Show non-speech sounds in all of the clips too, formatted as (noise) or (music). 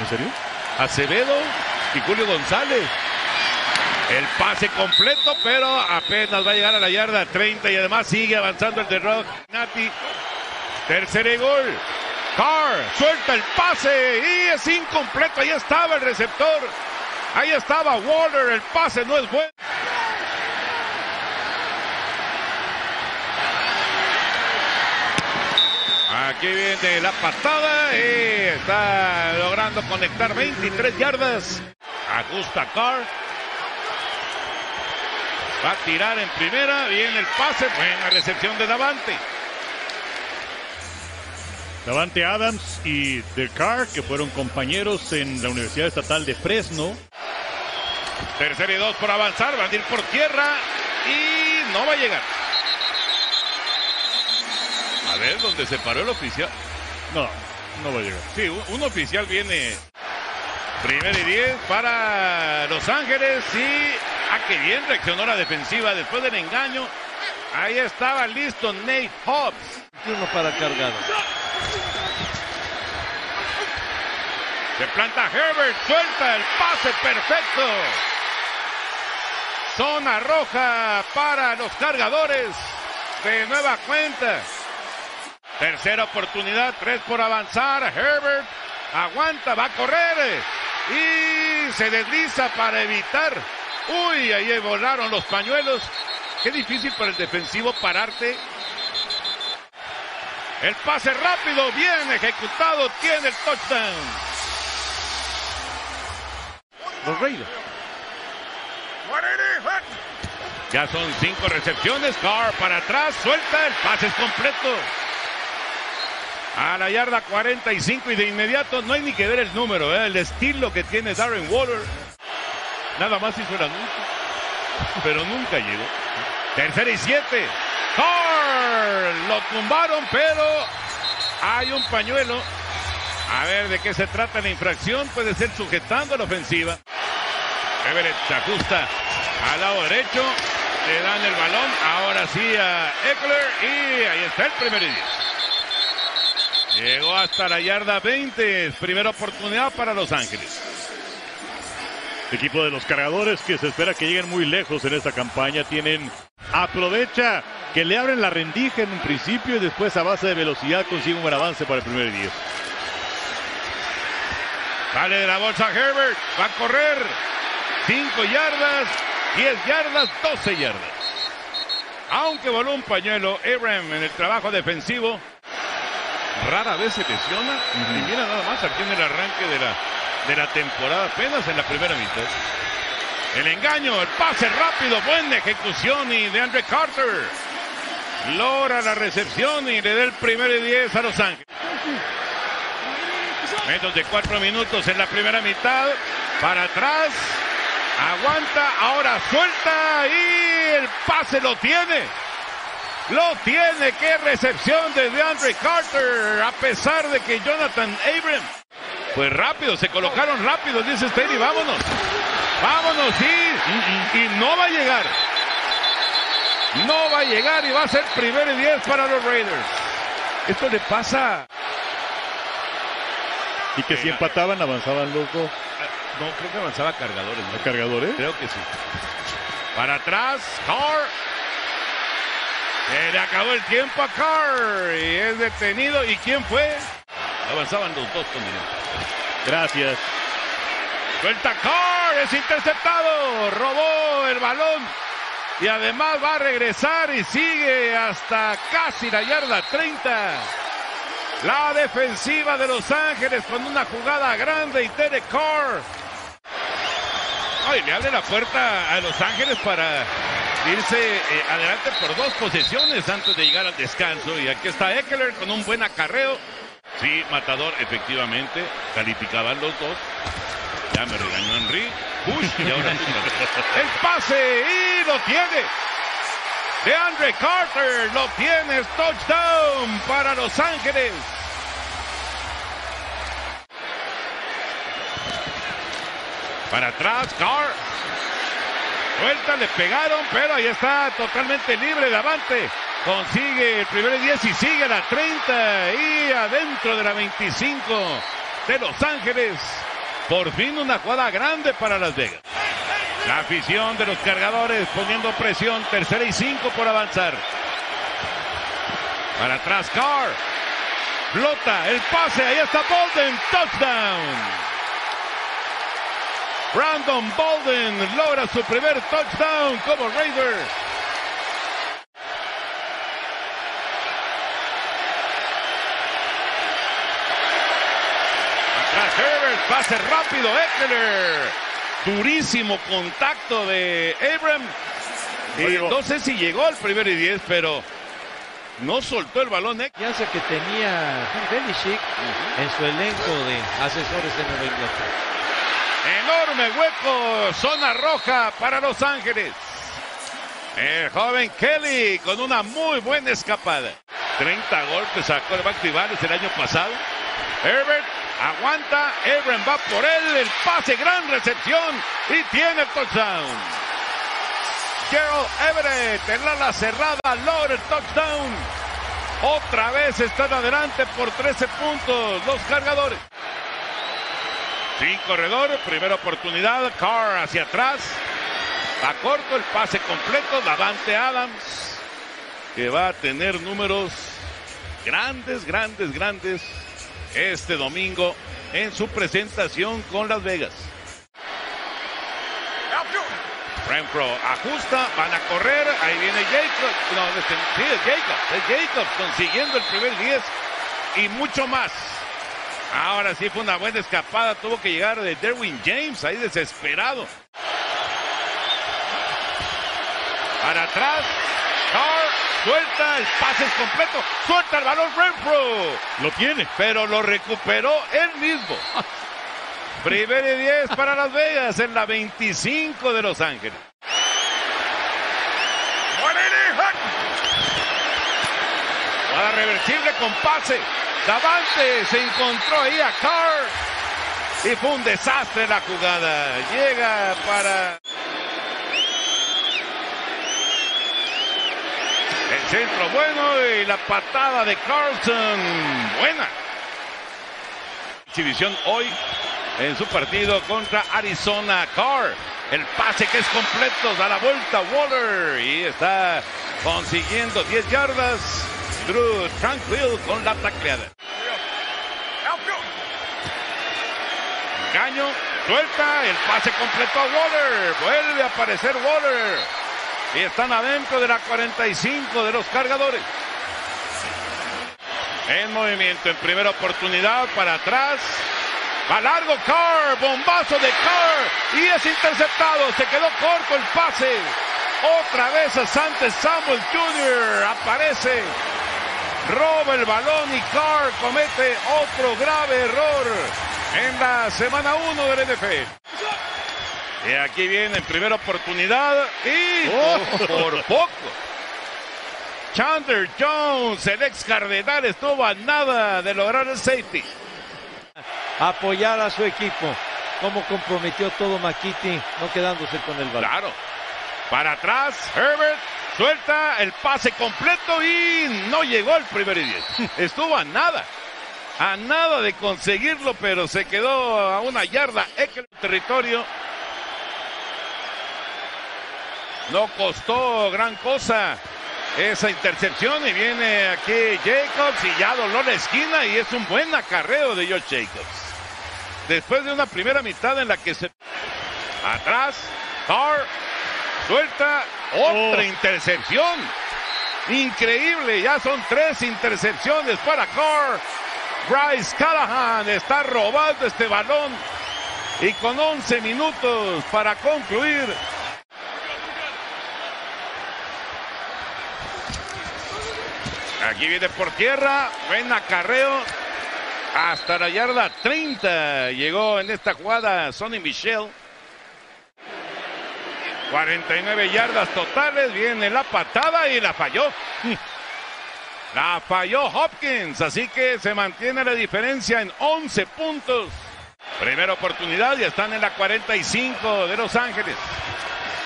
¿En serio? Acevedo y Julio González. El pase completo, pero apenas va a llegar a la yarda 30 y además sigue avanzando el de Rock. Nati. Tercer gol. Carr suelta el pase y es incompleto. Ahí estaba el receptor. Ahí estaba Waller. El pase no es bueno. Aquí viene la patada y está logrando conectar 23 yardas. Ajusta Carr. Va a tirar en primera. Viene el pase. Buena recepción de Davante. Davante Adams y The Carr, que fueron compañeros en la Universidad Estatal de Fresno. Tercera y dos por avanzar. Van a ir por tierra y no va a llegar. A ver, ¿dónde se paró el oficial? No, no va a llegar. Sí, un, un oficial viene. Primera y diez para Los Ángeles y. Ah, qué bien reaccionó la defensiva después del engaño. Ahí estaba listo Nate Hobbs. Uno para cargar. Se planta Herbert, suelta el pase perfecto. Zona roja para los cargadores de nueva cuenta. Tercera oportunidad, tres por avanzar. Herbert aguanta, va a correr y se desliza para evitar. Uy, ahí volaron los pañuelos. Qué difícil para el defensivo pararte. El pase rápido, bien ejecutado, tiene el touchdown. Los Raiders. Ya son cinco recepciones. Carr para atrás, suelta, el pase es completo. A la yarda 45 y de inmediato no hay ni que ver el número, ¿eh? el estilo que tiene Darren Waller. Nada más hizo el anuncio, pero nunca llegó. Tercera y siete. Carr lo tumbaron, pero hay un pañuelo. A ver de qué se trata la infracción. Puede ser sujetando a la ofensiva. Everett se ajusta al lado derecho. Le dan el balón. Ahora sí a Eckler. Y ahí está el primer. Llegó hasta la yarda 20. Primera oportunidad para Los Ángeles. Equipo de los cargadores que se espera que lleguen muy lejos en esta campaña. Tienen. Aprovecha que le abren la rendija en un principio y después a base de velocidad consigue un buen avance para el primer y diez. Sale de la bolsa Herbert. Va a correr. 5 yardas, 10 yardas, 12 yardas. Aunque voló un pañuelo, Abraham en el trabajo defensivo. Rara vez se lesiona. Y mira nada más aquí en el arranque de la, de la temporada, apenas en la primera mitad. El engaño, el pase rápido, buena ejecución y de Andre Carter. Logra la recepción y le da el primer y 10 a Los Ángeles. Menos de cuatro minutos en la primera mitad. Para atrás. Aguanta. Ahora suelta. Y el pase lo tiene. Lo tiene. Qué recepción de DeAndre Carter. A pesar de que Jonathan Abram. Pues rápido. Se colocaron rápido. Dice Steady. Vámonos. Vámonos. Y, y, no va a llegar. No va a llegar y va a ser primero y diez para los Raiders. Esto le pasa Y que si empataban, avanzaban loco. No, creo que avanzaba cargadores. ¿no? ¿A cargadores? Creo que sí. Para atrás, Carr. Se le acabó el tiempo a Carr y es detenido. ¿Y quién fue? Avanzaban los dos continentes. Gracias. Suelta Carr, es interceptado. Robó el balón y además va a regresar y sigue hasta casi la yarda 30. La defensiva de Los Ángeles con una jugada grande y Derek Carr. Ay, le abre la puerta a Los Ángeles para irse eh, adelante por dos posesiones antes de llegar al descanso. Y aquí está Eckler con un buen acarreo. Sí, matador, efectivamente. Calificaban los dos. Ya me regañó Henry. Bush y ahora tú. (laughs) El pase y lo tiene. De Andre Carter lo tiene. Touchdown para Los Ángeles. Para atrás, Carr. Vuelta, le pegaron, pero ahí está totalmente libre Davante. Consigue el primer 10 y sigue la 30 y adentro de la 25. de Los Ángeles. Por fin una jugada grande para Las Vegas. La afición de los cargadores poniendo presión. Tercera y cinco por avanzar. Para atrás, Carr. Flota el pase. Ahí está Bolden. Touchdown. Brandon Bolden logra su primer touchdown como Raider. Atrás Herbert, pase rápido, Eckler. Durísimo contacto de Abram. Y no sé si llegó al primer y diez, pero no soltó el balón. ¿eh? Confianza que tenía Belichick en su elenco de asesores de Nueva Inglaterra. Enorme hueco, zona roja para Los Ángeles. El joven Kelly con una muy buena escapada. 30 golpes a coreback rivales el año pasado. Herbert aguanta, Abram va por él, el pase, gran recepción y tiene el touchdown. Gerald Everett en la ala cerrada, logra el touchdown. Otra vez están adelante por 13 puntos los cargadores. Sin corredor, primera oportunidad, Carr hacia atrás. A corto el pase completo, Davante Adams, que va a tener números grandes, grandes, grandes este domingo en su presentación con Las Vegas. Renfro ajusta, van a correr, ahí viene Jacobs, no, este, sí, es Jacobs, es Jacobs consiguiendo el primer 10 y mucho más. Ahora sí fue una buena escapada, tuvo que llegar de Derwin James, ahí desesperado. Para atrás, Carr suelta, el pase es completo, suelta el balón Renfro. Lo tiene. Pero lo recuperó él mismo. (laughs) Primer y 10 para Las Vegas en la 25 de Los Ángeles. Jugada reversible con pase. Davante se encontró ahí a Carr. Y fue un desastre la jugada. Llega para el centro bueno y la patada de Carlson. Buena. Exhibición hoy en su partido contra Arizona Carr. El pase que es completo, da la vuelta Waller y está consiguiendo 10 yardas. Drew Tranquil con la tacleada. Caño, suelta, el pase completo a Waller. Vuelve a aparecer Waller. Y están adentro de la 45 de los cargadores. En movimiento, en primera oportunidad, para atrás. Va largo Carr, bombazo de Carr y es interceptado. Se quedó corto el pase. Otra vez a Samuel Jr. aparece. Roba el balón y Carr comete otro grave error en la semana 1 del NFL. Y aquí viene en primera oportunidad y oh, por poco. Chandler Jones, el ex cardenal, estuvo a nada de lograr el safety apoyar a su equipo, como comprometió todo Makiti, no quedándose con el balón. Claro. Para atrás, Herbert suelta el pase completo y no llegó al primer y diez. (laughs) Estuvo a nada. A nada de conseguirlo, pero se quedó a una yarda el territorio. No costó gran cosa esa intercepción y viene aquí Jacobs y ya dolor la esquina y es un buen acarreo de Josh Jacobs después de una primera mitad en la que se... Atrás, Carr suelta otra intercepción. Increíble, ya son tres intercepciones para Carr. Bryce Callahan está robando este balón y con 11 minutos para concluir. Aquí viene por tierra, buen acarreo, hasta la yarda 30 llegó en esta jugada Sonny Michel. 49 yardas totales, viene la patada y la falló. La falló Hopkins, así que se mantiene la diferencia en 11 puntos. Primera oportunidad y están en la 45 de Los Ángeles.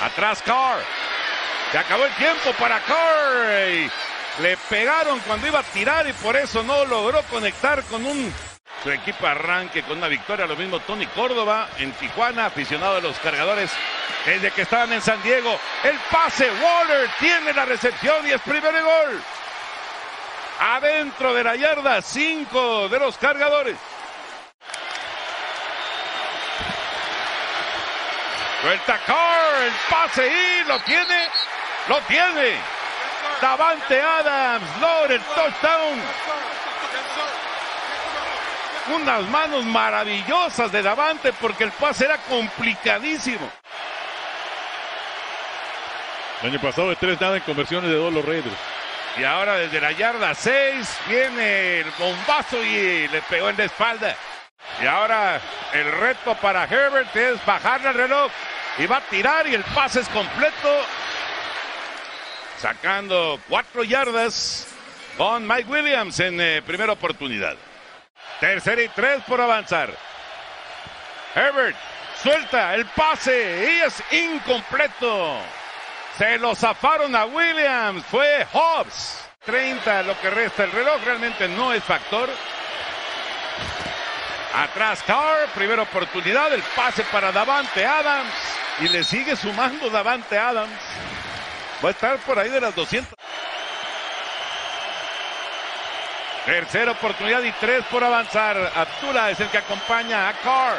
Atrás Carr. Se acabó el tiempo para Carr. Le pegaron cuando iba a tirar y por eso no logró conectar con un su equipo arranque con una victoria. Lo mismo Tony Córdoba en Tijuana, aficionado de los cargadores desde que estaban en San Diego. El pase, Waller tiene la recepción y es primer gol. Adentro de la yarda, 5 de los cargadores. Suelta Carr, el pase y lo tiene, lo tiene. Davante Adams, logra el touchdown. Unas manos maravillosas de Davante porque el pase era complicadísimo. El año pasado de tres nada en conversiones de dos los Raiders. Y ahora desde la yarda 6 viene el bombazo y le pegó en la espalda. Y ahora el reto para Herbert es bajarle el reloj y va a tirar y el pase es completo. Sacando cuatro yardas con Mike Williams en eh, primera oportunidad. Tercera y tres por avanzar. Herbert suelta el pase y es incompleto. Se lo zafaron a Williams. Fue Hobbs. 30 lo que resta el reloj. Realmente no es factor. Atrás Carr. Primera oportunidad. El pase para Davante Adams. Y le sigue sumando Davante Adams. Va a estar por ahí de las 200. Tercera oportunidad y tres por avanzar. Abdullah es el que acompaña a Carr.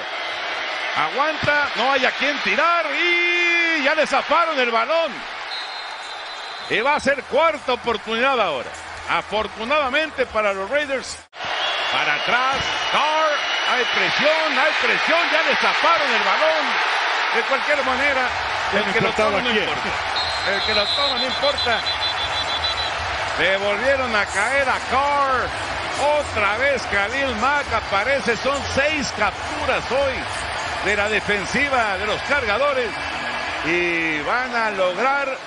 Aguanta, no hay a quien tirar y ya le zafaron el balón. Y va a ser cuarta oportunidad ahora. Afortunadamente para los Raiders. Para atrás, Carr, hay presión, hay presión, ya le zafaron el balón. De cualquier manera, el que lo toma no importa. El que lo toma no importa. Le volvieron a caer a Carr. Otra vez Khalil Mack aparece. Son seis capturas hoy de la defensiva de los cargadores. Y van a lograr